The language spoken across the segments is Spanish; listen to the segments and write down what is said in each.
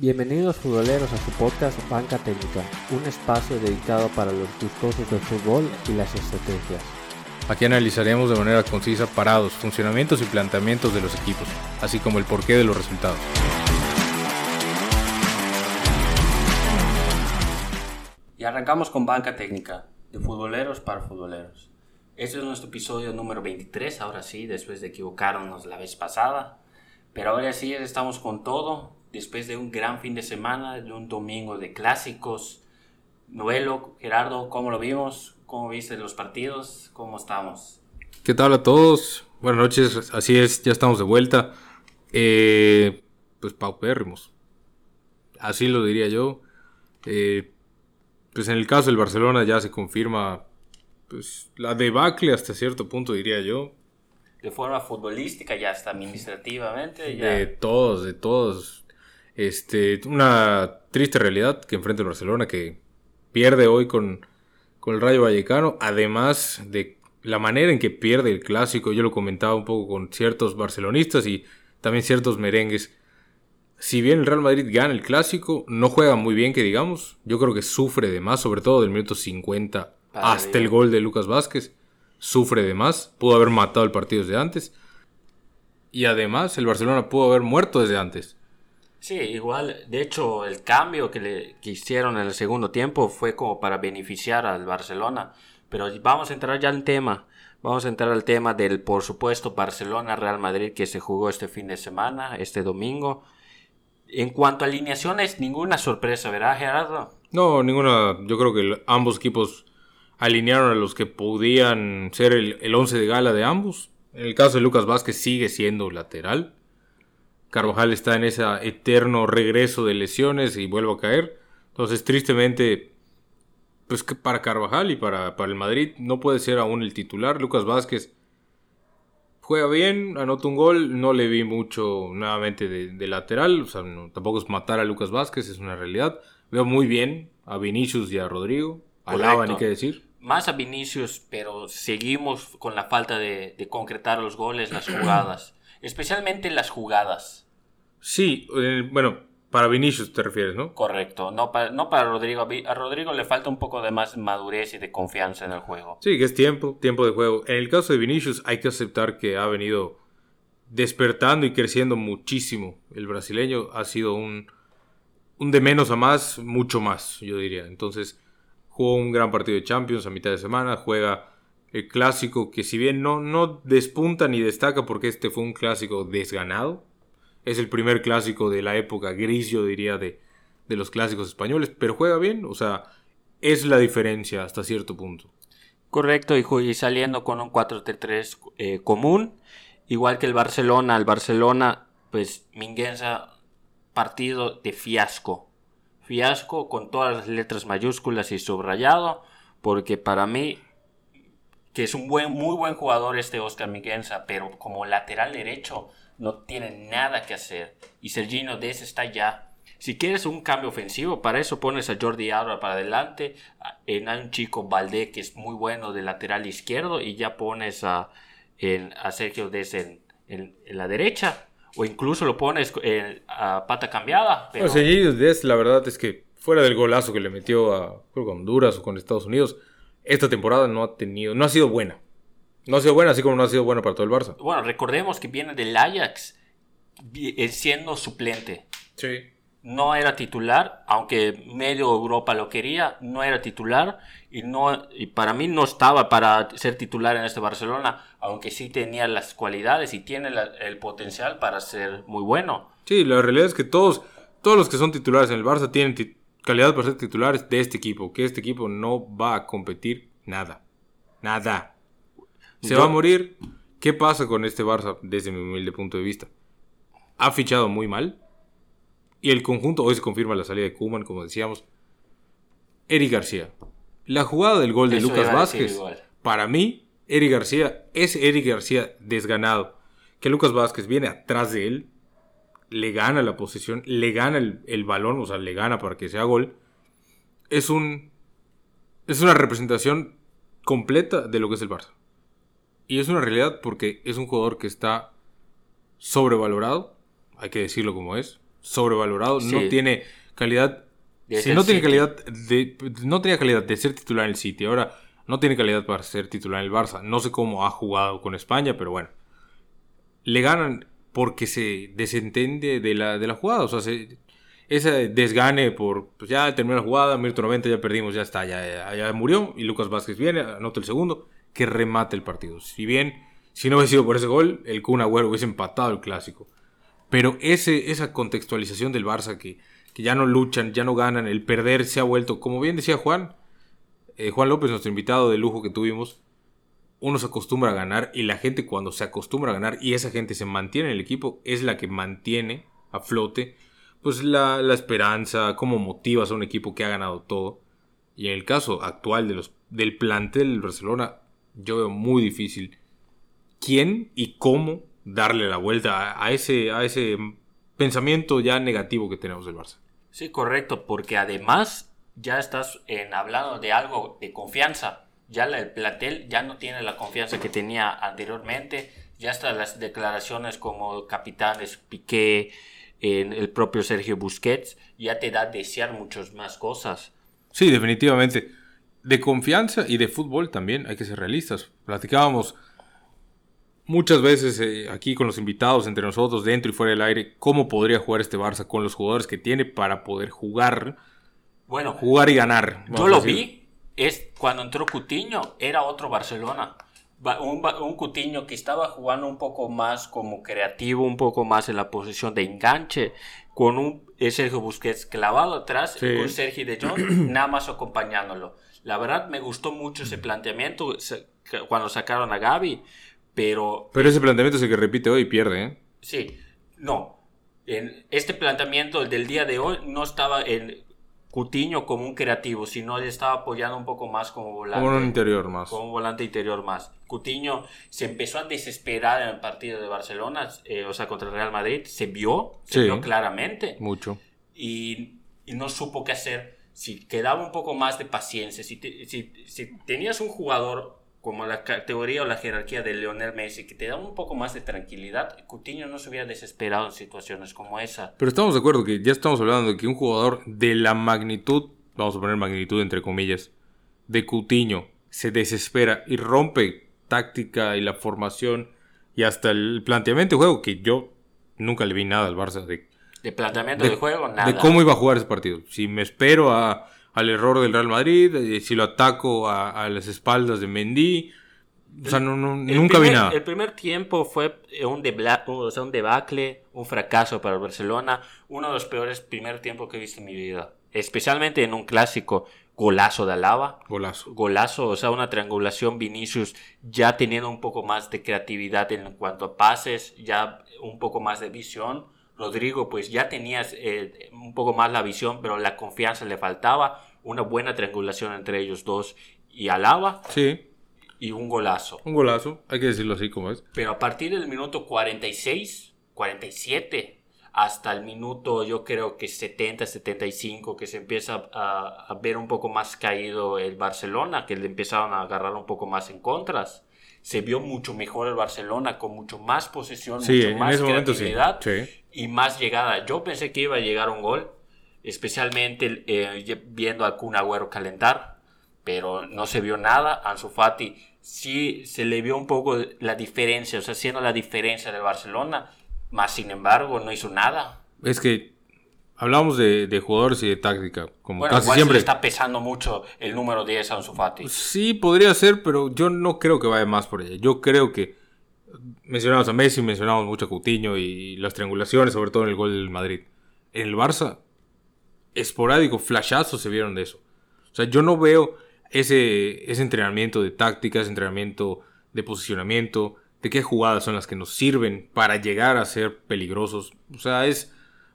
Bienvenidos futboleros a su podcast Banca Técnica, un espacio dedicado para los gustosos del fútbol y las estrategias. Aquí analizaremos de manera concisa parados, funcionamientos y planteamientos de los equipos, así como el porqué de los resultados. Y arrancamos con Banca Técnica, de futboleros para futboleros. Este es nuestro episodio número 23, ahora sí, después de equivocarnos la vez pasada. Pero ahora sí estamos con todo, después de un gran fin de semana, de un domingo de clásicos. Novelo, Gerardo, ¿cómo lo vimos? ¿Cómo viste los partidos? ¿Cómo estamos? ¿Qué tal a todos? Buenas noches, así es, ya estamos de vuelta. Eh, pues paupérrimos. Así lo diría yo. Eh, pues en el caso del Barcelona ya se confirma pues la debacle hasta cierto punto diría yo. De forma futbolística y hasta administrativamente. De todos, de todos. Este, una triste realidad que enfrenta el Barcelona que pierde hoy con, con el Rayo Vallecano, además de la manera en que pierde el clásico, yo lo comentaba un poco con ciertos barcelonistas y también ciertos merengues si bien el Real Madrid gana el clásico, no juega muy bien, que digamos. Yo creo que sufre de más, sobre todo del minuto 50 hasta el gol de Lucas Vázquez. Sufre de más. Pudo haber matado el partido desde antes. Y además, el Barcelona pudo haber muerto desde antes. Sí, igual. De hecho, el cambio que, le, hicieron en el segundo tiempo fue como para beneficiar al Barcelona. Pero vamos a entrar ya al tema. Vamos a entrar al tema del, por supuesto, Barcelona-Real Madrid que se jugó este fin de semana, este domingo. En cuanto a alineaciones, ninguna sorpresa, ¿verdad, Gerardo? No, ninguna. Yo creo que ambos equipos alinearon a los que podían ser el, el once de gala de ambos. En el caso de Lucas Vázquez sigue siendo lateral. Carvajal está en ese eterno regreso de lesiones y vuelve a caer. Entonces, tristemente, pues que para Carvajal y para, para el Madrid no puede ser aún el titular. Lucas Vázquez juega bien, anota un gol, no le vi mucho nuevamente de, lateral, o sea, tampoco es matar a Lucas Vázquez, es una realidad. Veo muy bien a Vinicius y a Rodrigo, a ni qué decir. Más a Vinicius, pero seguimos con la falta de, de concretar los goles, las jugadas, especialmente las jugadas. Sí, eh, bueno, para Vinicius te refieres, ¿no? Correcto, no para, no para Rodrigo. A Rodrigo le falta un poco de más madurez y de confianza en el juego. Sí, que es tiempo, tiempo de juego. En el caso de Vinicius hay que aceptar que ha venido despertando y creciendo muchísimo. El brasileño ha sido un, un de menos a más, mucho más, yo diría. Entonces, jugó un gran partido de Champions a mitad de semana, juega el clásico que si bien no, no despunta ni destaca porque este fue un clásico desganado, es el primer clásico de la época gris, yo diría, de, los clásicos españoles, pero juega bien, o sea, es la diferencia hasta cierto punto. Correcto, y, saliendo con un 4-3 eh, común, igual que el Barcelona, el Barcelona, pues Minguenza, partido de fiasco. Fiasco con todas las letras mayúsculas y subrayado, porque para mí, que es un buen, muy buen jugador este Oscar Minguenza, pero como lateral derecho, no tiene nada que hacer. Y Sergino Dez está ya. Si quieres un cambio ofensivo, para eso pones a Jordi Alba para adelante. En un chico Valdé que es muy bueno de lateral izquierdo. Y ya pones a, a Sergio Dez en, la derecha. O incluso lo pones a pata cambiada. Pero... Sergio Dez, la verdad es que fuera del golazo que le metió a Honduras o con Estados Unidos, esta temporada no ha tenido, no ha sido buena. No ha sido bueno, así como no ha sido bueno para todo el Barça. Bueno, recordemos que viene del Ajax eh, siendo suplente. Sí. No era titular, aunque medio Europa lo quería, no era titular y, no, y para mí no estaba para ser titular en este Barcelona, aunque sí tenía las cualidades y tiene el potencial para ser muy bueno. Sí, la realidad es que todos, todos los que son titulares en el Barça tienen calidad para ser titulares de este equipo, que este equipo no va a competir nada. Nada. Se va a morir. ¿Qué pasa con este Barça desde mi humilde punto de vista? Ha fichado muy mal. Y el conjunto, hoy se confirma la salida de Kuman, como decíamos. Eric García. La jugada del gol de Lucas Vázquez. Para mí, Eric García es Eric García desganado. Que Lucas Vázquez viene atrás de él. Le gana la posición. Le gana el, el balón. O sea, le gana para que sea gol. Es un. Es una representación completa de lo que es el Barça. Y es una realidad porque es un jugador que está sobrevalorado, hay que decirlo como es. sobrevalorado, Sí. no tiene calidad. Si no tiene City. calidad de, no tenía calidad de ser titular en el City, ahora no tiene calidad para ser titular en el Barça. No sé cómo ha jugado con España, pero bueno. Le ganan porque se desentende de la, de la jugada. O sea, se- ese desgane por pues ya terminó la jugada, minuto 90, ya perdimos, ya está, ya, ya, ya murió. Y Lucas Vázquez viene, anota el segundo, que remate el partido. Si bien, si no hubiese sido por ese gol, el Kun Agüero hubiese empatado el clásico. Pero ese, esa contextualización del Barça que, que ya no luchan, ya no ganan, el perder se ha vuelto, como bien decía Juan, eh, Juan López, nuestro invitado de lujo que tuvimos, uno se acostumbra a ganar y la gente cuando se acostumbra a ganar y esa gente se mantiene en el equipo es la que mantiene a flote pues la, esperanza, cómo motivas a un equipo que ha ganado todo. Y en el caso actual de los, del plantel del Barcelona, yo veo muy difícil quién y cómo darle la vuelta a, a ese, a ese pensamiento ya negativo que tenemos del Barça. Sí, correcto, porque además ya estás en, hablando de algo de confianza. Ya la- el plantel ya no tiene la confianza que tenía anteriormente. Ya hasta las declaraciones como capitanes Piqué, en el propio Sergio Busquets, ya te da a desear muchas más cosas. Sí, definitivamente. De confianza y de fútbol también hay que ser realistas. Platicábamos muchas veces eh, aquí con los invitados, entre nosotros, dentro y fuera del aire, cómo podría jugar este Barça con los jugadores que tiene para poder jugar, Bueno, jugar y ganar. Yo lo vi, es cuando entró Cutiño, era otro Barcelona. Ba- Un, Cutiño que estaba jugando un poco más como creativo, un poco más en la posición de enganche, con un Sergio Busquets clavado atrás Sí. con Sergio de Jong nada más acompañándolo. La verdad me gustó mucho ese planteamiento cuando sacaron a Gaby, pero Pero ese planteamiento es el que repite hoy y pierde, ¿eh? Sí, no. En este planteamiento el del día de hoy no estaba en Cutiño como un creativo, sino él estaba apoyando un poco más como volante. Como un interior más. como un volante interior más. Cutiño se empezó a desesperar en el partido de Barcelona, eh, o sea, contra el Real Madrid. Se vio, se Sí. vio claramente Mucho. y, y no supo qué hacer. Si quedaba un poco más de paciencia, si, te- si, si tenías un jugador como la categoría o la jerarquía de Lionel Messi que te daba un poco más de tranquilidad, Coutinho no se hubiera desesperado en situaciones como esa. Pero estamos de acuerdo que ya estamos hablando de que un jugador de la magnitud, vamos a poner magnitud entre comillas, de Cutiño se desespera y rompe táctica y la formación y hasta el planteamiento de juego que yo nunca le vi nada al Barça de, De planteamiento de, juego, nada. de cómo iba a jugar ese partido. Si me espero a- al error del Real Madrid, eh, si lo ataco a, a las espaldas de Mendy, o sea, no, no- nunca vi primer- nada. El primer tiempo fue eh, un, debla- o sea, un debacle, un fracaso para el Barcelona, uno de los peores primer tiempos que he visto en mi vida. Especialmente en un clásico golazo de Alaba. Golazo. Golazo, o sea, una triangulación Vinicius ya teniendo un poco más de creatividad en cuanto a pases, ya un poco más de visión. Rodrigo, pues ya tenías eh, un poco más la visión, pero la confianza le faltaba. Una buena triangulación entre ellos dos y Alaba Sí, y un golazo. un golazo, hay que decirlo así como es. Pero a partir del minuto 46, 47, hasta el minuto yo creo que 70, 75, que se empieza a, a ver un poco más caído el Barcelona, que le empezaron a agarrar un poco más en contras. Se vio mucho mejor el Barcelona, con mucho más posesión, Sí, mucho más ese momento sí. creatividad Sí. Y más llegada. Yo pensé que iba a llegar un gol, especialmente eh, viendo a Kun Agüero calentar, pero no se vio nada. Ansu Fati sí se le vio un poco la diferencia, o sea, haciendo la diferencia del Barcelona, más sin embargo no hizo nada. Es que hablamos de, de jugadores y de táctica, como Bueno, casi igual se siempre. le está pesando mucho el número 10 a Ansu Fati. Sí, podría ser, pero yo no creo que vaya más por ella. Yo creo que mencionamos a Messi, mencionamos mucho a Coutinho y las triangulaciones, sobre todo en el gol del Madrid. En el Barça, esporádico, flashazos se vieron de eso. O sea, yo no veo ese, ese entrenamiento de táctica, ese entrenamiento de posicionamiento, de qué jugadas son las que nos sirven para llegar a ser peligrosos. O sea, es...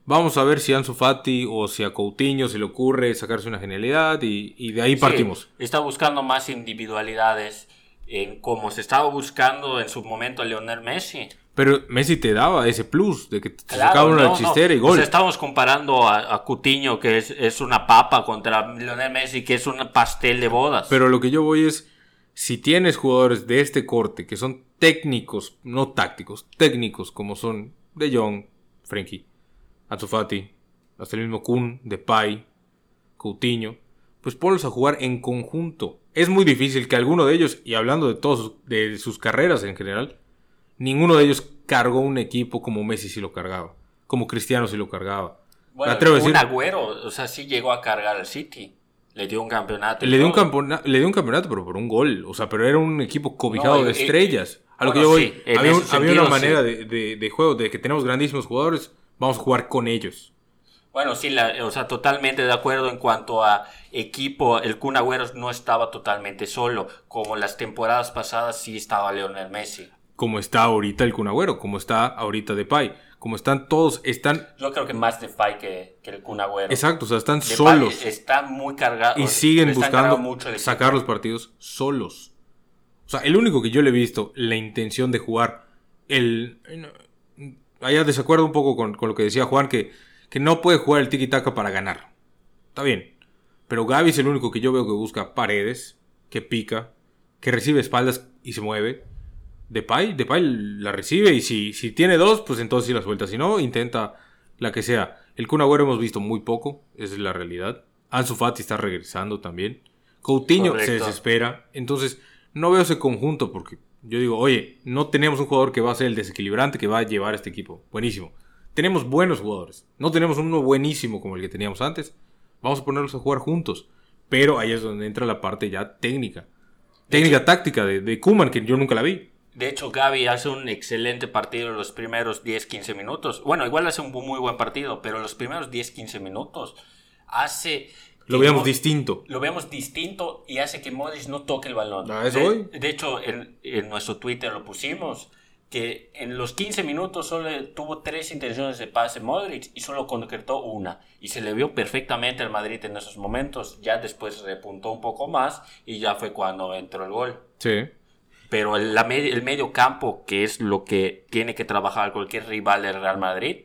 Vamos a ver si a Ansu Fati o si a Coutinho se le ocurre sacarse una genialidad y, y de ahí Sí, partimos. está buscando más individualidades, en como se estaba buscando en su momento a Lionel Messi. Pero Messi te daba ese plus de que te Claro, sacaba una no, no. chistera y gol. estamos comparando a, a Coutinho, que es, es una papa, contra Lionel Messi, que es un pastel de bodas. Pero lo que yo voy es, si tienes jugadores de este corte que son técnicos, no tácticos, técnicos como son De Jong, Frenkie, Ansu Fati, hasta el mismo Kun, Depay, Coutinho, pues ponlos a jugar en conjunto. Es muy difícil que alguno de ellos, y hablando de todos, de sus carreras en general, ninguno de ellos cargó un equipo como Messi si lo cargaba, como Cristiano si lo cargaba. Bueno, atrevo a un agüero, o sea, sí llegó a cargar al City. Le dio un campeonato. Le dio, un le dio un campeonato, pero por un gol. O sea, pero era un equipo cobijado No, de estrellas. A lo que yo voy, sí, había, un- ese había una manera sí. de, de- de juego de que tenemos grandísimos jugadores, vamos a jugar con ellos. Bueno, sí, la- o sea, totalmente de acuerdo en cuanto a equipo. El Kun Agüero no estaba totalmente solo. Como las temporadas pasadas sí estaba Leonel Messi. Como está ahorita el Kun Agüero, como está ahorita Depay, como están todos, están Yo creo que más Depay que, que el Kun Agüero. exacto, o sea, están Depay solos Está muy cargado. y siguen buscando mucho sacar los partidos solos. O sea, el único que yo le he visto la intención de jugar el haya desacuerdo un poco con, con lo que decía Juan que, que no puede jugar el tiki taka para ganar. Está bien. Pero Gaby es el único que yo veo que busca paredes, que pica, que recibe espaldas y se mueve. Depay, Depay la recibe y si, si tiene dos, pues entonces sí la suelta. Si no, intenta la que sea. El Kun Agüero hemos visto muy poco, esa es la realidad. Ansu Fati está regresando también. Coutinho se desespera. Entonces, no veo ese conjunto porque yo digo, oye, no tenemos un jugador que va a ser el desequilibrante que va a llevar a este equipo. Buenísimo. Tenemos buenos jugadores. No tenemos uno buenísimo como el que teníamos antes. Vamos a ponerlos a jugar juntos. Pero ahí es donde entra la parte ya técnica. Técnica táctica de, de Kuman, que yo nunca la vi. De hecho, Gaby hace un excelente partido en los primeros 10-15 minutos. Bueno, igual hace un muy buen partido, pero los primeros 10-15 minutos hace... Lo veamos Mo- distinto. Lo vemos distinto y hace que Modric no toque el balón. A eso de, voy. de hecho, en, en nuestro Twitter lo pusimos, que en los 15 minutos solo tuvo tres intenciones de pase Modric y solo concretó una. Y se le vio perfectamente al Madrid en esos momentos. Ya después repuntó un poco más y ya fue cuando entró el gol. Sí. Pero el, la med- el medio campo, que es lo que tiene que trabajar cualquier rival del Real Madrid,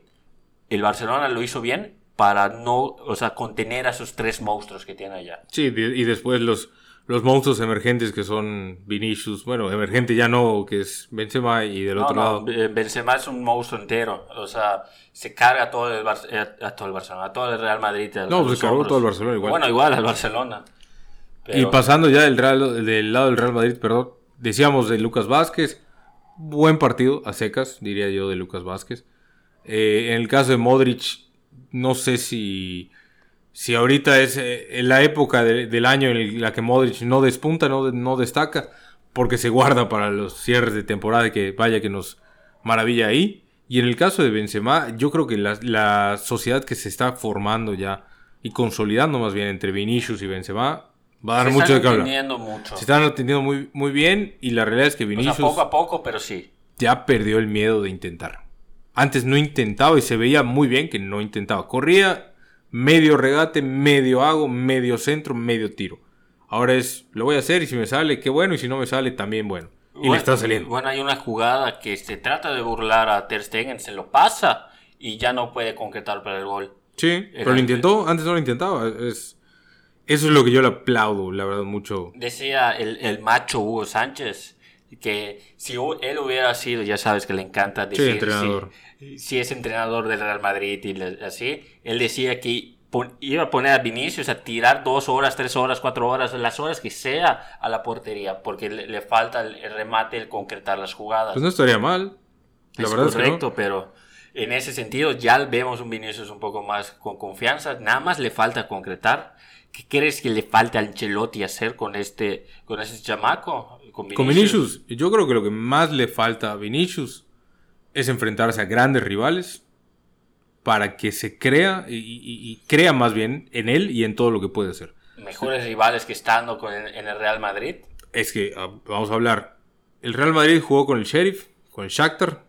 el Barcelona lo hizo bien para no, o sea, contener a esos tres monstruos que tiene allá. Sí, y después los, los monstruos emergentes que son Vinicius. Bueno, emergente ya no, que es Benzema y del No, otro no, lado. Benzema es un monstruo entero, o sea, se carga a todo el, Bar- eh, a todo el Barcelona, a todo el Real Madrid. a- No, se cargó hombros. todo el Barcelona igual. Bueno, igual al Barcelona. Y pasando ya del, Real- del lado del Real Madrid, perdón, decíamos de Lucas Vázquez, buen partido a secas, diría yo, de Lucas Vázquez. Eh, en el caso de Modric, no sé si, si ahorita es eh, en la época de- del año en la que Modric no despunta, no, no destaca, porque se guarda para los cierres de temporada, que vaya que nos maravilla ahí. Y en el caso de Benzema, yo creo que la, la sociedad que se está formando ya y consolidando más bien entre Vinicius y Benzema va a dar se mucho de qué hablar. mucho. Se están atendiendo muy, muy bien y la realidad es que O sea, Vinicius poco a poco, pero sí. ya perdió el miedo de intentar. Antes no intentaba y se veía muy bien que no intentaba. Corría medio regate, medio hago, medio centro, medio tiro. Ahora es, lo voy a hacer y si me sale, qué bueno, y si no me sale, también bueno. Y Bueno, le está saliendo. Bueno, hay una jugada que se trata de burlar a Ter Stegen, se lo pasa y ya no puede concretar para el gol. Sí, pero lo intentó, antes no lo intentaba. Es, eso es lo que yo le aplaudo, la verdad, mucho. Decía el, el macho Hugo Sánchez que si él hubiera sido, ya sabes que le encanta decir entrenador. Si, si es entrenador del Real Madrid y le- así, él decía que pon- iba a poner a Vinicius a tirar dos horas, tres horas, cuatro horas, las horas que sea a la portería, porque le, le falta el, el remate, el concretar las jugadas. Pues no estaría mal. La es verdad es que no. correcto, pero en ese sentido ya vemos un Vinicius un poco más con confianza. Nada más le falta concretar. ¿Qué crees que le falta a Ancelotti hacer con este, con ese chamaco? Con Vinicius. Con Vinicius, yo creo que lo que más le falta a Vinicius es enfrentarse a grandes rivales para que se crea y, y- y crea más bien en él y en todo lo que puede hacer. Mejores rivales que estando con en el Real Madrid. Es que ah, vamos a hablar. El Real Madrid jugó con el Sheriff, con el Shakhtar,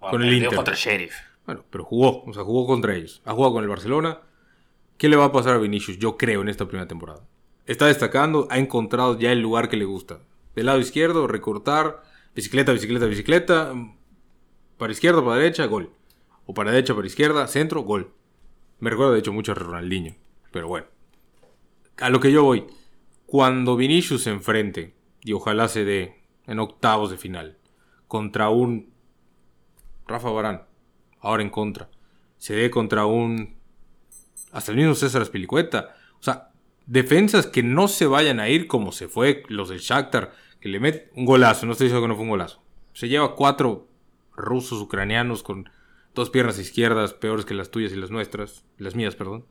Bueno, con el Inter. contra el Sheriff. Bueno, pero jugó, o sea, jugó contra ellos. Ha jugado con el Barcelona. ¿Qué le va a pasar a Vinicius? Yo creo en esta primera temporada. Está destacando, ha encontrado ya el lugar que le gusta. Del lado izquierdo, recortar, bicicleta, bicicleta, bicicleta. Para izquierda, para derecha, gol. O para derecha, para izquierda, centro, gol. Me recuerda de hecho mucho a Ronaldinho. Pero bueno. A lo que yo voy. Cuando Vinicius se enfrente, y ojalá se dé en octavos de final, contra un Rafa Barán, ahora en contra, se dé contra un... Hasta el mismo César Spilicueta. O sea, defensas que no se vayan a ir como se fue los del Shakhtar, que le mete un golazo, no estoy diciendo que no fue un golazo. Se lleva cuatro rusos ucranianos con dos piernas izquierdas peores que las tuyas y las nuestras, las mías, perdón.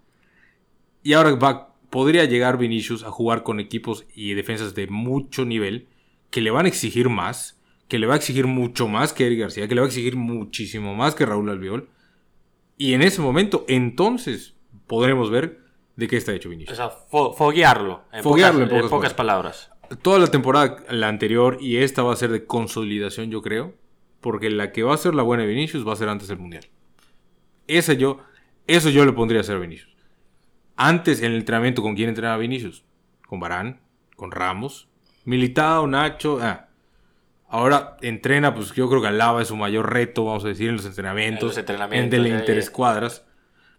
Y ahora va, podría llegar Vinicius a jugar con equipos y defensas de mucho nivel que le van a exigir más, que le va a exigir mucho más que Eric García, que le va a exigir muchísimo más que Raúl Albiol. Y en ese momento, entonces, podremos ver de qué está hecho Vinicius. O sea, foguearlo. En foguearlo pocas, en pocas, palabras. Toda la temporada, la anterior y esta va a ser de consolidación, yo creo. Porque la que va a ser la buena de Vinicius va a ser antes del Mundial. Esa yo, eso yo le pondría a hacer a Vinicius. Antes, en el entrenamiento, ¿con quién entrenaba Vinicius? Con Barán, con Ramos, Militao, Nacho. Ah. Ahora entrena, pues yo creo que Alaba es su mayor reto, vamos a decir, en los entrenamientos. En los entrenamientos. En de interescuadras.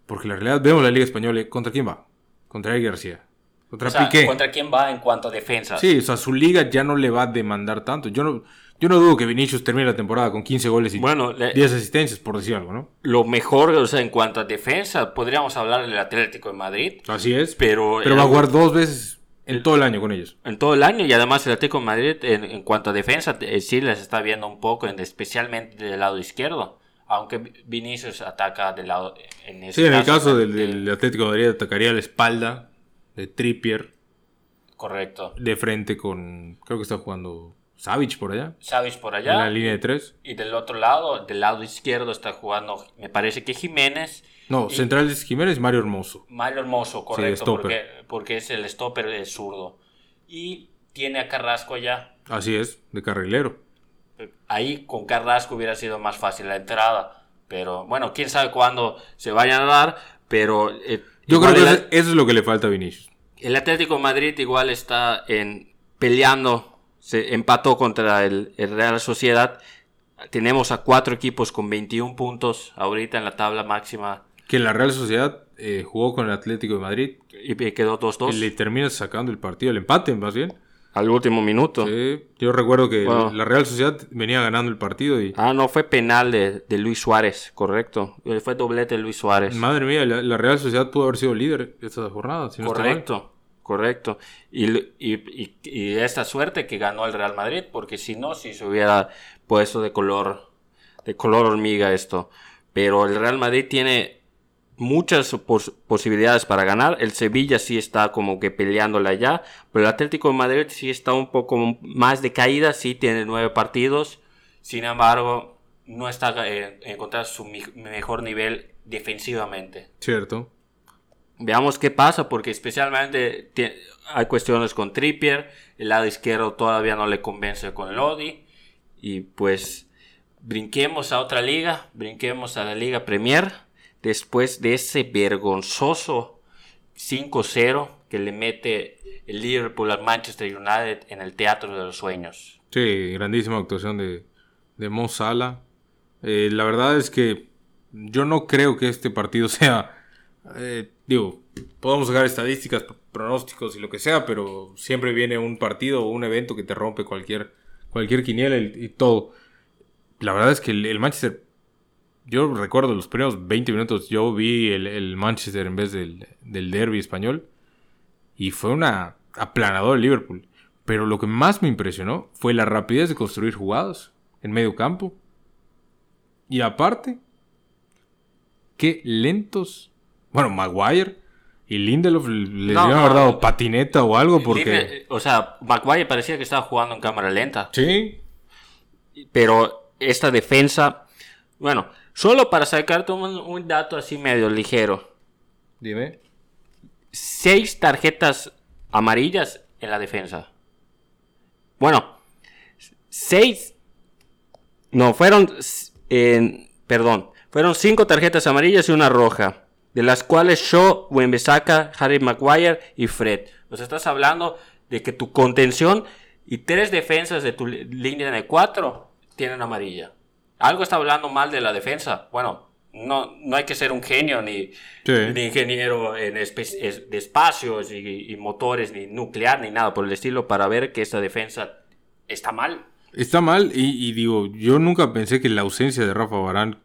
Porque la realidad, vemos la Liga Española, ¿contra quién va? Contra Eric García. Contra Piqué. ¿Contra quién va en cuanto a defensa? Sí, o sea, su liga ya no le va a demandar tanto. Yo no, yo no dudo que Vinicius termine la temporada con 15 goles y bueno, 10 asistencias, por decir algo, ¿no? Lo mejor, o sea, en cuanto a defensa, podríamos hablar del Atlético de Madrid. Así es. Pero, pero va a jugar dos veces en todo el año con ellos. En todo el año y además el Atlético de Madrid en, cuanto a defensa eh, sí les está viendo un poco, especialmente del lado izquierdo. Aunque Vinicius ataca del lado... En sí, en el caso del, del Atlético de Madrid atacaría la espalda de Trippier. Correcto. De frente con. Creo que está jugando Savage por allá. Savage por allá. En la línea de tres. Y del otro lado, del lado izquierdo, está jugando, me parece que Jiménez. No, central es Jiménez y Mario Hermoso. Mario Hermoso, correcto. porque, porque es el stopper de zurdo. Y tiene a Carrasco allá. Así es, de carrilero. Ahí con Carrasco hubiera sido más fácil la entrada. Pero bueno, quién sabe cuándo se vayan a dar. Pero. Eh, Yo creo que eso es lo que le falta a Vinicius. El Atlético de Madrid igual está en peleando, se empató contra el, Real Sociedad. Tenemos a cuatro equipos con 21 puntos ahorita en la tabla máxima. Que la Real Sociedad eh, jugó con el Atlético de Madrid. Y quedó 2-2. Y le termina sacando el partido, el empate más bien. Al último minuto. Sí, yo recuerdo que la Real Sociedad venía ganando el partido y... Ah, no, fue penal de, Luis Suárez, correcto. Fue doblete de Luis Suárez. Madre mía, la, Real Sociedad pudo haber sido líder esta jornada. correcto, correcto. Y, y, esta suerte que ganó el Real Madrid, porque si no, si se hubiera puesto de color, de color hormiga esto. Pero el Real Madrid tiene muchas posibilidades para ganar. El Sevilla sí está como que peleándola ya, pero el Atlético de Madrid sí está un poco más de caída, sí tiene nueve partidos. Sin embargo, no está eh, encontrando su mejor nivel defensivamente. Cierto. Veamos qué pasa, porque especialmente hay cuestiones con Trippier, el lado izquierdo todavía no le convence con Lodi, y pues brinquemos a otra liga, brinquemos a la Liga Premier después de ese vergonzoso 5-0 que le mete el Liverpool al Manchester United en el Teatro de los Sueños. Sí, grandísima actuación de, de Mo Salah. Eh, la verdad es que yo no creo que este partido sea... Eh, digo, podemos sacar estadísticas, pronósticos y lo que sea, pero siempre viene un partido o un evento que te rompe cualquier, cualquier quiniela y, todo. La verdad es que el Manchester yo recuerdo los primeros 20 minutos, yo vi el, Manchester en vez del, del, derby español y fue una aplanadora el Liverpool. Pero lo que más me impresionó fue la rapidez de construir jugadas en medio campo. Y aparte, qué lentos. Bueno, Maguire y Lindelof les no, haber dado patineta o algo porque... o sea, Maguire parecía que estaba jugando en cámara lenta. Sí. Pero esta defensa, bueno, Solo para sacarte un, dato así medio ligero. Dime. Seis tarjetas amarillas en la defensa. Bueno, seis. No, fueron. perdón. Fueron cinco tarjetas amarillas y una roja. De las cuales Shaw, Wembesaka, Harry Maguire y Fred. Sea, estás hablando de que tu contención y tres defensas de tu línea de cuatro tienen amarilla algo está hablando mal de la defensa. Bueno, no, no hay que ser un genio ni, ingeniero en de espacios y, motores, ni nuclear, ni nada por el estilo para ver que esta defensa está mal. Está mal y, digo, yo nunca pensé que la ausencia de Rafa Barán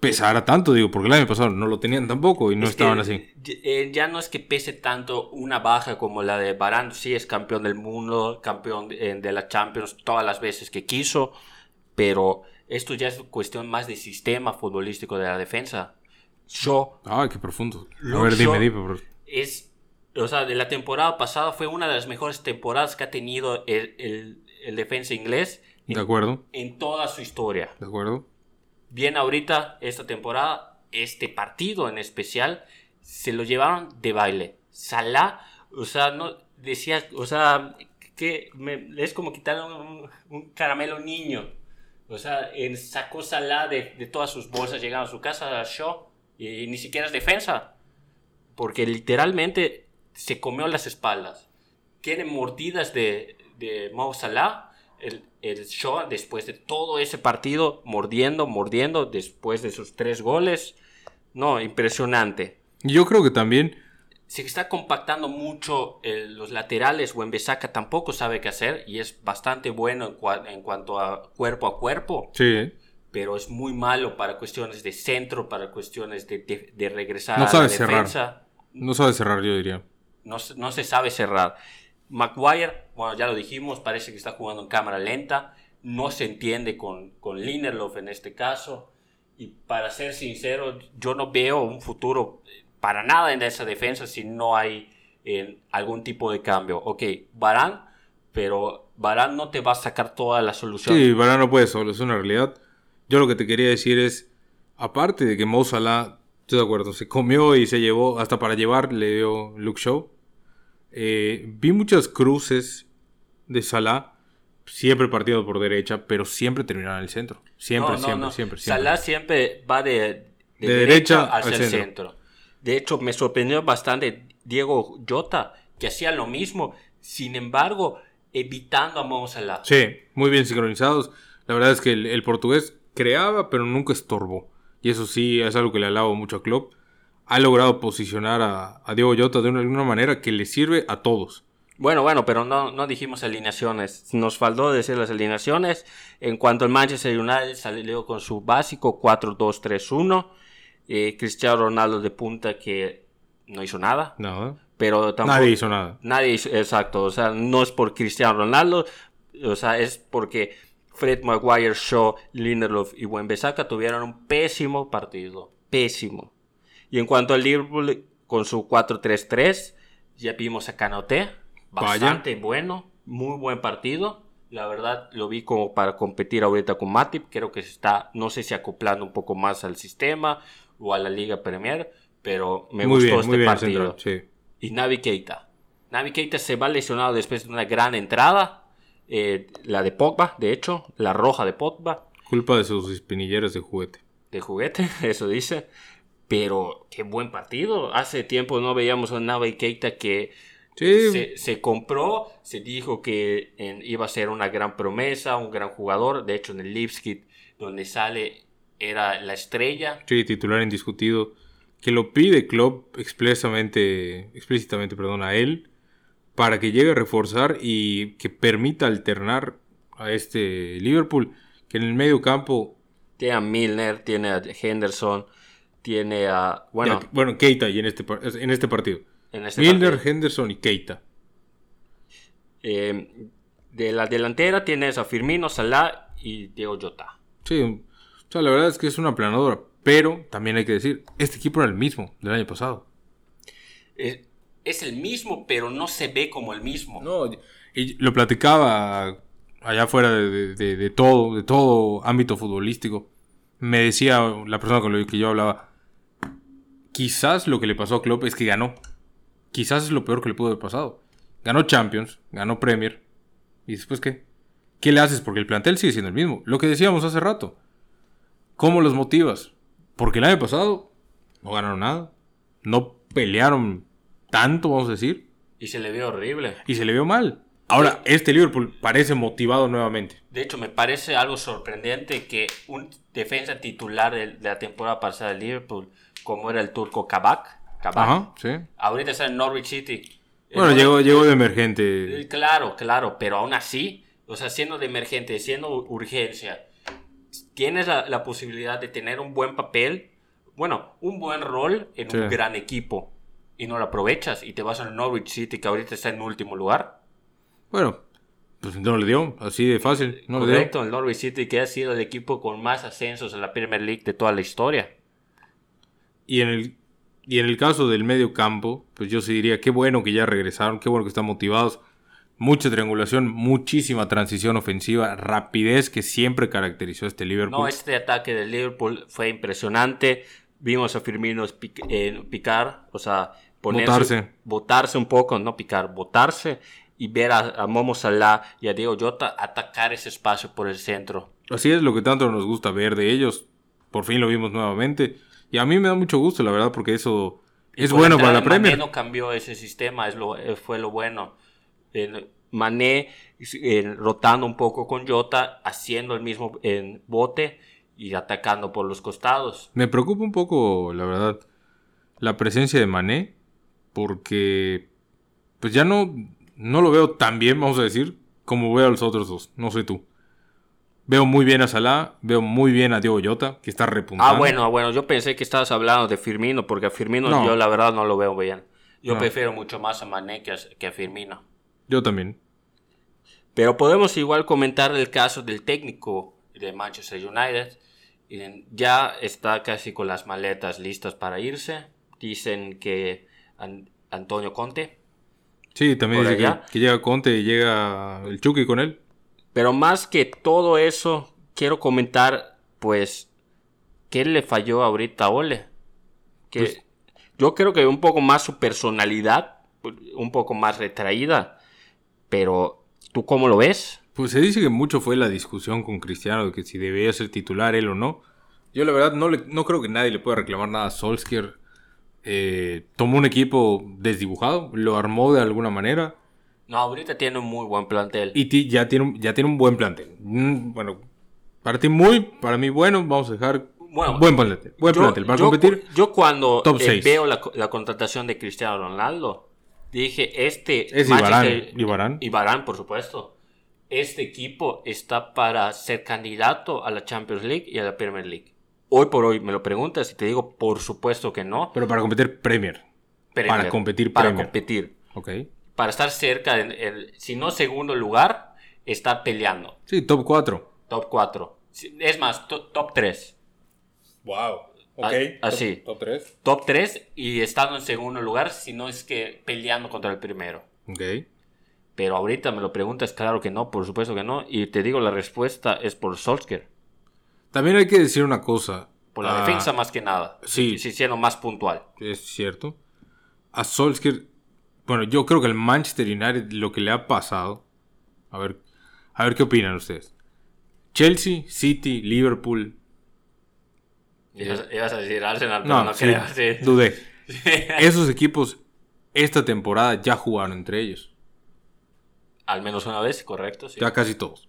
pesara tanto, digo, porque el año pasado no lo tenían tampoco y no Es que, estaban así. eh, ya no es que pese tanto una baja como la de Barán, sí es campeón del mundo, campeón de, la Champions todas las veces que quiso, pero esto ya es cuestión más de sistema futbolístico de la defensa. Shaw Ay, qué profundo. A ver, dime, es, o sea, de la temporada pasada fue una de las mejores temporadas que ha tenido el, el- el defensa inglés en, De acuerdo, en toda su historia. de acuerdo. Bien, ahorita, esta temporada, este partido en especial, se lo llevaron de baile. Salah, o sea, no decía, o sea, que me- es como quitar un, un caramelo niño. O sea, en- sacó Salah de, de todas sus bolsas, llegaron a su casa, Shaw, y, ni siquiera es defensa. Porque literalmente se comió las espaldas. Tiene mordidas de, de Mo Salah. El, el Shaw, después de todo ese partido, mordiendo, mordiendo, después de sus tres goles. No, impresionante. Yo creo que también, Se está compactando mucho eh, los laterales. Wen-Bissaka tampoco sabe qué hacer y es bastante bueno en, cua- en cuanto a cuerpo a cuerpo, sí, pero es muy malo para cuestiones de centro, para cuestiones de, de- de regresar No a sabe la cerrar. defensa. no sabe cerrar, yo diría. No, no se sabe cerrar. Maguire, bueno, ya lo dijimos, parece que está jugando en cámara lenta. No se entiende con, con Lindelof en este caso. Y para ser sincero, yo no veo un futuro eh, para nada en esa defensa si no hay eh, algún tipo de cambio. Ok, Barán, pero Barán no te va a sacar toda la solución. Sí, Varane no puede es una realidad. Yo lo que te quería decir es, aparte de que Mo Salah, estoy de acuerdo, se comió y se llevó, hasta para llevar le dio Luke Show. Eh, vi muchas cruces de Salah, siempre partido por derecha, pero siempre terminaron en el centro. Siempre, No, no, siempre, no. siempre, siempre. Salah siempre va de, de De derecha, derecha hacia al el centro. centro. De hecho, me sorprendió bastante Diego Jota, que hacía lo mismo, sin embargo, evitando a Mo Salah. Sí, muy bien sincronizados. La verdad es que el, el portugués creaba, pero nunca estorbó. Y eso sí, es algo que le alabo mucho a Klopp. Ha logrado posicionar a, a Diego Jota de una, de una manera que le sirve a todos. Bueno, bueno, pero no, no dijimos alineaciones. Nos faltó decir las alineaciones. En cuanto al Manchester United salió con su básico 4-2-3-1. Eh, Cristiano Ronaldo de punta que no hizo nada. Nada. Pero tampoco... Nadie hizo nada. Nadie hizo, exacto. O sea, no es por Cristiano Ronaldo. O sea, es porque Fred Maguire, Shaw, Lindelof y Wen-Bissaka tuvieron un pésimo partido. Pésimo. Y en cuanto al Liverpool, con su 4-3-3, ya vimos a Canoté. Vaya. Bastante bueno. Muy buen partido. La verdad, lo vi como para competir ahorita con Matip. Creo que se está, no sé si acoplando un poco más al sistema o a la Liga Premier. Pero me muy gustó bien, este partido Central, sí. y Navi Keita. Navi Keita se va lesionado después de una gran entrada. eh, la de Pogba, de hecho, la roja de Pogba, Culpa de sus espinilleras de juguete. de juguete, eso dice. Pero qué buen partido. Hace tiempo no veíamos a un Navi Keita que Sí, se, se compró, se dijo que en- iba a ser una gran promesa, un gran jugador. De hecho, en el Lipskit, donde sale, era la estrella. sí, titular indiscutido. Que lo pide Klopp expresamente, explícitamente perdón, a él para que llegue a reforzar y que permita alternar a este Liverpool. Que en el medio campo Tiene a Milner, tiene a Henderson, tiene a. Bueno, Ya, bueno, Keita y en este, en este partido. en este Milner, partido. Henderson y Keita. Eh, de la delantera tienes a Firmino, Salah y Diego Jota. Sí, o sea, la verdad es que es una planadora. Pero también hay que decir, este equipo era el mismo del año pasado. Es, es el mismo, pero no se ve como el mismo. No, y lo platicaba allá afuera de- de todo, de todo ámbito futbolístico. Me decía la persona con la que yo hablaba, quizás lo que le pasó a Klopp es que ganó. Quizás es lo peor que le pudo haber pasado. Ganó Champions, ganó Premier. ¿Y después qué? ¿Qué le haces? Porque el plantel sigue siendo el mismo. Lo que decíamos hace rato. ¿Cómo los motivas? Porque el año pasado no ganaron nada. No pelearon tanto, vamos a decir. Y se le vio horrible. Y se le vio mal. Ahora, este Liverpool parece motivado nuevamente. De hecho, me parece algo sorprendente que un defensa titular de, de la temporada pasada de Liverpool, como era el turco Kabak, Kabak Ajá, sí. ahorita está en Norwich City. Bueno, En llegó, llegó de emergente. Eh, Claro, claro, pero aún así, o sea, siendo de emergente, siendo urgencia, tienes la, la posibilidad de tener un buen papel, bueno, un buen rol en Sí. un gran equipo y no lo aprovechas y te vas al Norwich City que ahorita está en último lugar. Bueno, pues no le dio, así de fácil. No le dio. Correcto, el Norwich City que ha sido el equipo con más ascensos en la Premier League de toda la historia. Y en el, y en el caso del medio campo, pues yo sí diría, qué bueno que ya regresaron, qué bueno que están motivados. Mucha triangulación, muchísima transición ofensiva, rapidez que siempre caracterizó a este Liverpool. No, este ataque del Liverpool fue impresionante. Vimos a Firmino pic- eh, picar, o sea, ponerse, Botarse. botarse un poco, no picar, botarse y ver a, a Momo Salah y a Diego Jota atacar ese espacio por el centro. Así es lo que tanto nos gusta ver de ellos. Por fin lo vimos nuevamente. Y a mí me da mucho gusto, la verdad, porque eso es bueno para la Premier. Mané no cambió ese sistema, es lo, eh, fue lo bueno. En Mané eh, rotando un poco con Jota, haciendo el mismo en bote y atacando por los costados. Me preocupa un poco, la verdad, la presencia de Mané, porque pues ya no, no lo veo tan bien, vamos a decir, como veo a los otros dos. No sé tú. Veo muy bien a Salah, veo muy bien a Diego Jota, que está repuntando. Ah, bueno, bueno, yo pensé que estabas hablando de Firmino, porque a Firmino No. yo la verdad no lo veo bien. Yo No. prefiero mucho más a Mané que a, que a Firmino. Yo también. Pero podemos igual comentar el caso del técnico de Manchester United. Ya está casi con las maletas listas para irse. Dicen que An- Antonio Conte. Sí, también dice que llega Conte y llega el Chucky con él. Pero más que todo eso, quiero comentar, pues, ¿qué le falló ahorita a Ole? Que Pues- yo creo que un poco más su personalidad, un poco más retraída. Pero, ¿tú cómo lo ves? Pues se dice que mucho fue la discusión con Cristiano de que si debía ser titular él o no. Yo la verdad no, le- no creo que nadie le pueda reclamar nada a Solskjaer. Eh, tomó un equipo desdibujado, lo armó de alguna manera No, ahorita tiene un muy buen plantel. y ya tiene, un- ya tiene un buen plantel. Mm, bueno, para ti muy, para mí bueno, vamos a dejar Bueno, buen plantel. Buen yo, plantel para yo competir. yo cuando eh, veo la, co- la contratación de Cristiano Ronaldo, dije, este... Es Manchester- Ibarán, Ibarán. Y Varane, por supuesto. Este equipo está para ser candidato a la Champions League y a la Premier League. Hoy por hoy me lo preguntas y te digo, por supuesto que no. Pero para competir Premier. Premier. Para competir Para Premier. competir. Ok. Para estar cerca, en el, si no segundo lugar, estar peleando. Sí, top 4. Top 4. Es más, to- top 3. Wow. Ok. Ah, así. Top 3. Top 3 y estando en segundo lugar, si no es que peleando contra el primero. Ok. Pero ahorita me lo preguntas, claro que no, por supuesto que no. Y te digo, la respuesta es por Solskjaer. También hay que decir una cosa. Por la Ah, defensa más que nada. sí. Si siendo más puntual. Es cierto. A Solskjaer, bueno, yo creo que al Manchester United lo que le ha pasado, a ver, a ver qué opinan ustedes. Chelsea, City, Liverpool. Ibas, ibas a decir Arsenal, pero No, no, sí, creo. sí. dudé. Esos equipos esta temporada ya jugaron entre ellos, Al menos una vez, correcto. Sí. ya casi todos.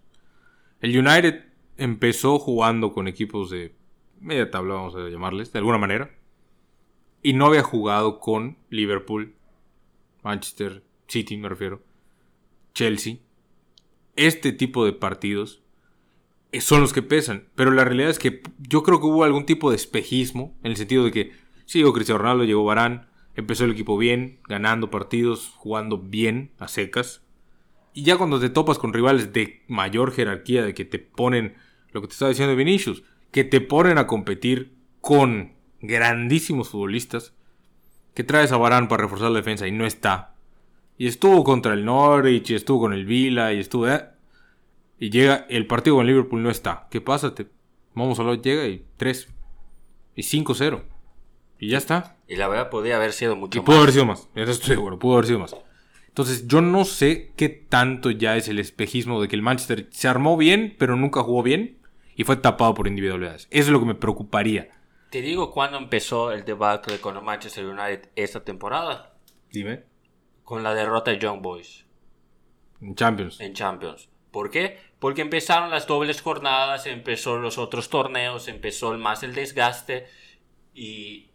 El United empezó jugando con equipos de media tabla, vamos a llamarles, de alguna manera, y no había jugado con Liverpool, Manchester City, me refiero, Chelsea. Este tipo de partidos eh, son los que pesan. Pero la realidad es que yo creo que hubo algún tipo de espejismo. En el sentido de que sí, llegó Cristiano Ronaldo, llegó Barán. Empezó el equipo bien, ganando partidos, jugando bien a secas. Y ya cuando te topas con rivales de mayor jerarquía, de que te ponen, lo que te estaba diciendo Vinicius, que te ponen a competir con grandísimos futbolistas, que traes a Barán para reforzar la defensa y no está. Y estuvo contra el Norwich, y estuvo con el Vila, y estuvo... eh, y llega, el partido con Liverpool no está. ¿Qué pasa? Te, vamos a hablar, llega y 3. Y 5-0. Y ya está. Y la verdad podría haber sido Y mucho pudo más. haber sido más. Eso estoy seguro, pudo haber sido más. Entonces, yo no sé qué tanto ya es el espejismo de que el Manchester se armó bien, pero nunca jugó bien y fue tapado por individualidades. Eso es lo que me preocuparía. Te digo cuándo empezó el debacle con el Manchester United esta temporada. Dime. Con la derrota de Young Boys En Champions. en Champions. ¿Por qué? Porque empezaron las dobles jornadas, empezó los otros torneos, empezó más el desgaste y,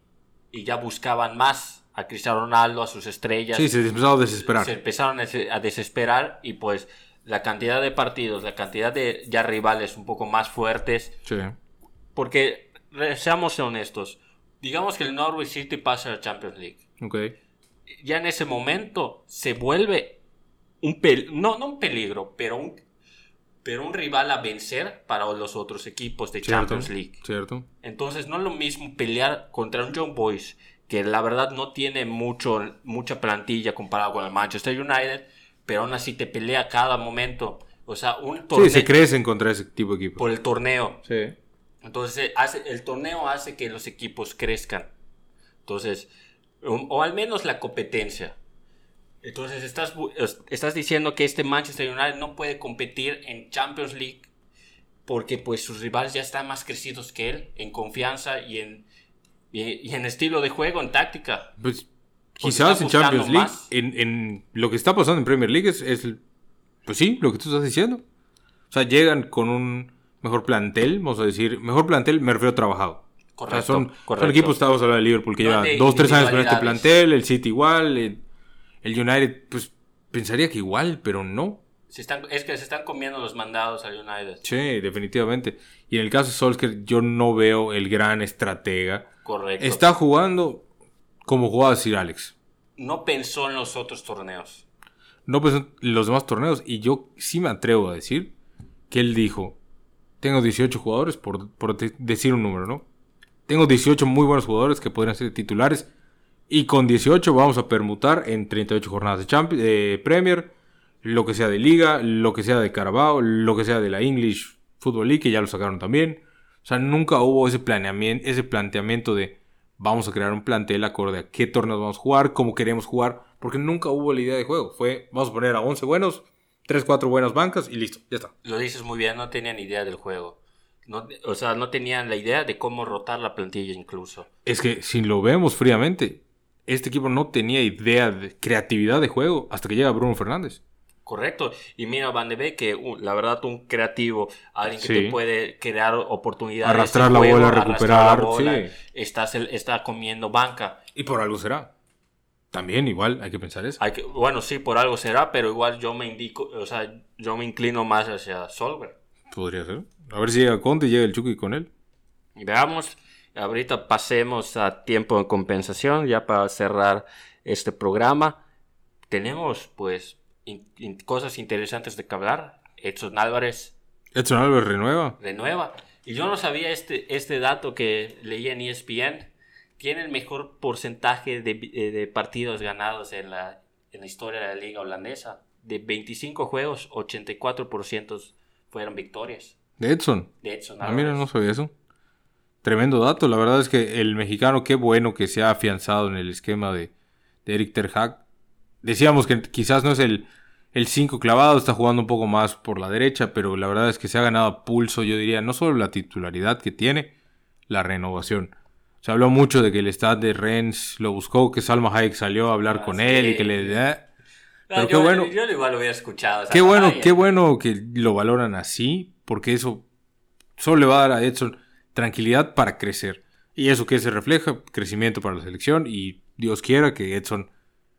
y ya buscaban más a Cristiano Ronaldo, a sus estrellas. Sí, se empezó a desesperar. se empezaron a des- a desesperar y pues la cantidad de partidos, la cantidad de ya rivales un poco más fuertes. Sí. Porque, seamos honestos, digamos que el Norwich City pasa a la Champions League. Ya en ese momento se vuelve un no, no un peligro, pero un, pero un rival a vencer para los otros equipos de Cierto. Champions League. Cierto. Entonces no es lo mismo pelear contra un John Boys que la verdad no tiene mucho, mucha plantilla comparado con el Manchester United, pero aún así te pelea cada momento. O sea, un Sí, torneo se crecen contra ese tipo de equipos. por el torneo. Sí. Entonces eh, hace, el torneo hace que los equipos crezcan. Entonces, o, o al menos la competencia. Entonces estás, estás diciendo que este Manchester United no puede competir en Champions League porque pues sus rivales ya están más crecidos que él en confianza y en, y, y en estilo de juego, en táctica. Pues quizás en Champions League, en, en lo que está pasando en Premier League es, es pues sí, lo que tú estás diciendo. O sea, llegan con un mejor plantel, vamos a decir, mejor plantel me refiero a trabajado. Correcto, O sea, son, correcto. son equipos, estamos hablando de Liverpool, que lleva dos, tres años con este plantel, el City igual, el, el United, pues pensaría que igual, pero no. Se están, es que se están comiendo los mandados al United. Sí, definitivamente. Y en el caso de Solskjaer, yo no veo el gran estratega. Correcto. Está jugando como jugaba Sir Alex. No pensó en los otros torneos. no pensó en los demás torneos. Y yo sí me atrevo a decir que él dijo: Tengo 18 jugadores, por, por de- decir un número, ¿no? Tengo 18 muy buenos jugadores que podrían ser titulares. Y con 18 vamos a permutar en 38 jornadas de Champions, de Premier, lo que sea de Liga, lo que sea de Carabao, lo que sea de la English Football League, que ya lo sacaron también. O sea, nunca hubo ese planeamiento, ese planteamiento de vamos a crear un plantel acorde a qué torneos vamos a jugar, cómo queremos jugar, porque nunca hubo la idea de juego. Fue, vamos a poner a 11 buenos, 3, 4 buenas bancas y listo, ya está. Lo dices muy bien, no tenían idea del juego. No, o sea, no tenían la idea de cómo rotar la plantilla incluso. Es que si lo vemos fríamente, este equipo no tenía idea de creatividad de juego hasta que llega Bruno Fernández. Correcto. Y mira, Van de Beek, que uh, la verdad un creativo, alguien que Sí. te puede crear oportunidades. de Arrastrar la juego, bola, recuperar, la bola, sí. está, se- está comiendo banca. Y por algo será. También igual hay que pensar eso. Hay que, bueno, sí, por algo será, pero igual yo me indico, o sea, yo me inclino más hacia Solver. Podría ser. A ver si llega Conte y llega el Chucky con él. Veamos, ahorita pasemos a tiempo de compensación, ya para cerrar este programa. Tenemos, pues, in- in- cosas interesantes de que hablar. Edson Álvarez Edson Álvarez renueva. renueva. Y yo no sabía este, este dato que leí en ESPN. Tiene el mejor porcentaje de, eh, de partidos ganados en la, en la historia de la liga holandesa. De 25 juegos, 84% fueron victorias De Edson. de Edson Ah, mira, no sabía eso. Tremendo dato. La verdad es que el mexicano, qué bueno que se ha afianzado en el esquema de, de Eric Ter Hag. Decíamos que quizás no es el, el 5 clavado, está jugando un poco más por la derecha, pero la verdad es que se ha ganado a pulso, yo diría, no solo la titularidad que tiene, la renovación. Se habló mucho de que el estado de Rennes lo buscó, que Salma Hayek salió a hablar Ah, con sí. él y que le... eh, Pero qué yo, bueno. Yo igual lo hubiera escuchado. o sea, Qué bueno, qué bueno que lo valoran así, porque eso solo le va a dar a Edson tranquilidad para crecer. Y eso que se refleja, crecimiento para la selección. Y Dios quiera que Edson,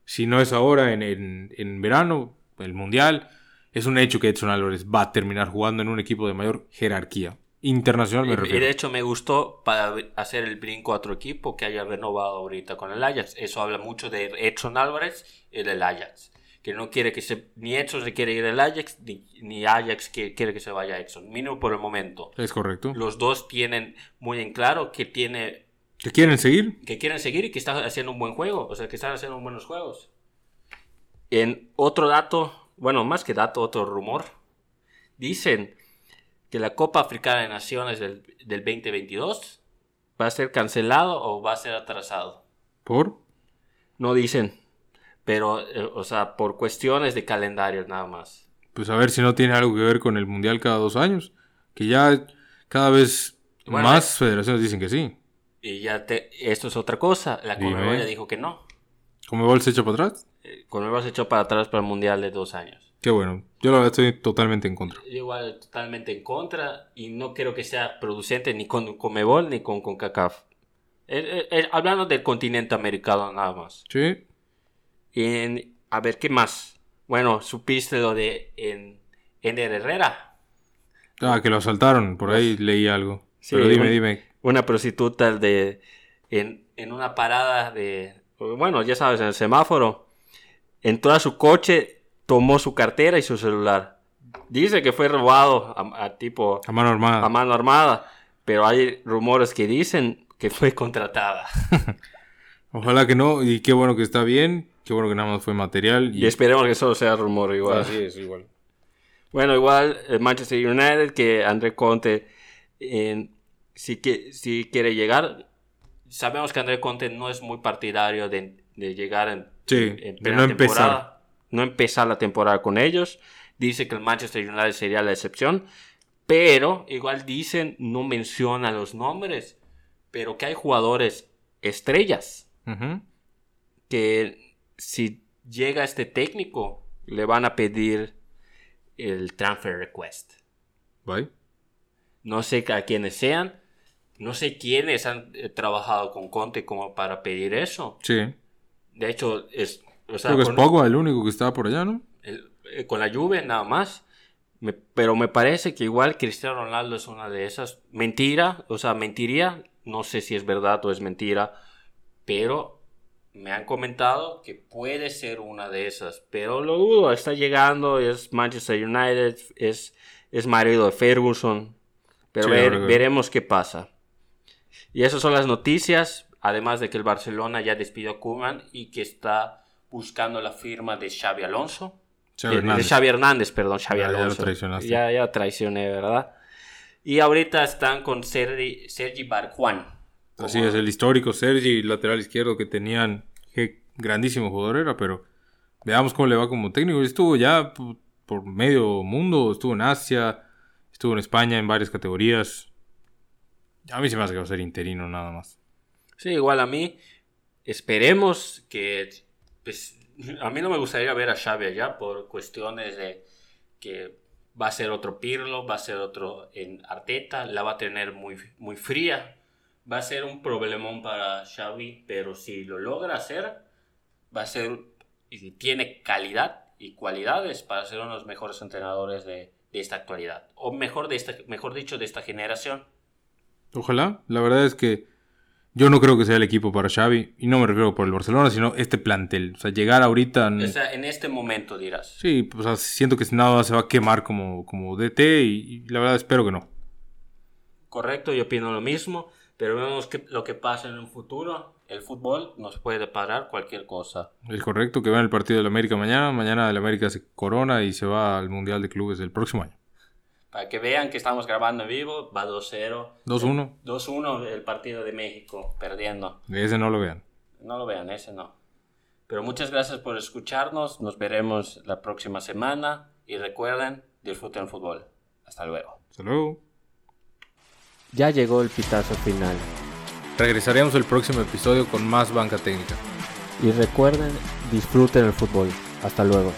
si no es ahora en, en- en verano, el Mundial, es un hecho que Edson Álvarez va a terminar jugando en un equipo de mayor jerarquía. Internacional me Y, y refiero. de hecho me gustó para hacer el brinco a otro equipo que haya renovado ahorita con el Ajax. Eso habla mucho de Edson Álvarez y del Ajax. Que no quiere que se... Ni Edson se quiere ir al Ajax, ni, ni Ajax que, quiere que se vaya a Edson. Mínimo por el momento. Es correcto. Los dos tienen muy en claro que tiene ¿Que quieren seguir? que quieren seguir y que están haciendo un buen juego, o sea, que están haciendo buenos juegos. En otro dato, bueno, más que dato, otro rumor, dicen que la Copa Africana de Naciones del, del 2022 va a ser cancelado o va a ser atrasado. ¿Por? No dicen, pero, eh, o sea, por cuestiones de calendario nada más. Pues a ver si no tiene algo que ver con el Mundial cada dos años. Que ya cada vez Bueno, más federaciones dicen que sí. Y ya te, esto es otra cosa, la. Conmebol ya dijo que no. ¿Comebol se echa para atrás? Eh, Conmebol se echó para atrás para el Mundial de dos años. Qué bueno. Yo la verdad estoy totalmente en contra. Yo igual totalmente en contra y no creo que sea producente ni con Comebol ni con CONCACAF. Eh, eh, eh, hablando del continente americano nada más. Sí. Y en- a ver, ¿qué más? Bueno, supiste lo de en, Ender Herrera. Ah, que lo asaltaron, por ahí leí algo. Pero dime, un- dime. Una prostituta de en, en una parada de bueno, ya sabes, en el semáforo. Entró a su coche, tomó su cartera y su celular. Dice que fue robado a, a tipo A mano armada. a mano armada, pero hay rumores que dicen que fue contratada. Ojalá que no, y qué bueno que está bien, qué bueno que nada más fue material. Y esperemos que solo sea rumor igual. Así es, igual. Bueno, igual el Manchester United, que André Conte, eh, si, que, si quiere llegar, sabemos que André Conte no es muy partidario de, de llegar en, Sí, en de no empezar. No empezar la temporada con ellos. Dice que el Manchester United sería la excepción, pero igual dicen, no menciona los nombres, pero que hay jugadores estrellas que si llega este técnico le van a pedir el transfer request. Bye. No sé a quiénes sean, no sé quiénes han eh, trabajado con Conte como para pedir eso. Sí. De hecho, es, o sea, Creo que es Pogba el único que estaba por allá, ¿no? el- eh, con la Juve nada más. Me- pero me parece que igual Cristiano Ronaldo es una de esas. Mentira, o sea, mentiría. No sé si es verdad o es mentira. Pero me han comentado que puede ser una de esas. Pero lo dudo, está llegando, es Manchester United, es, es marido de Ferguson. Pero Sí, ver- veremos qué pasa. Y esas son las noticias. Además de que el Barcelona ya despidió a Koeman y que está buscando la firma de Xavi Alonso. Xavi De- Hernández. De Xavi Hernández, perdón, Xavi Ya, ya lo Alonso. traicionaste. Ya, ya traicioné, ¿verdad? Y ahorita están con Sergi, Sergi Barjuan. Así es, el histórico Sergi, lateral izquierdo que tenían. Qué grandísimo jugador era, pero veamos cómo le va como técnico. Estuvo ya por medio mundo, estuvo en Asia, estuvo en España en varias categorías. A mí se me hace que va a ser interino nada más. Sí, igual a mí. Esperemos que. Pues, a mí no me gustaría ver a Xavi allá por cuestiones de que va a ser otro Pirlo, va a ser otro en Arteta, la va a tener muy, muy fría. Va a ser un problemón para Xavi, pero si lo logra hacer, va a ser. Y tiene calidad y cualidades para ser uno de los mejores entrenadores de, de esta actualidad. O mejor, de esta, mejor dicho, de esta generación. Ojalá, la verdad es que yo no creo que sea el equipo para Xavi, y no me refiero por el Barcelona, sino este plantel. O sea, llegar ahorita... O sea, en este momento dirás. Sí, pues, o sea, siento que nada se va a quemar como, como DT y, y la verdad espero que no. Correcto, yo opino lo mismo, pero vemos que, lo que pasa en un futuro. El fútbol nos puede parar cualquier cosa. Es correcto que vean el partido del América mañana. Mañana el América se corona y se va al Mundial de Clubes del próximo año. Para que vean que estamos grabando en vivo, va 2-0. 2-1. 2-1 el partido de México, perdiendo. Ese no lo vean. No lo vean, ese no. Pero muchas gracias por escucharnos. Nos veremos la próxima semana. Y recuerden, disfruten el fútbol. Hasta luego. Hasta luego. Ya llegó el pitazo final. Regresaremos el próximo episodio con más banca técnica. Y recuerden, disfruten el fútbol. Hasta luego.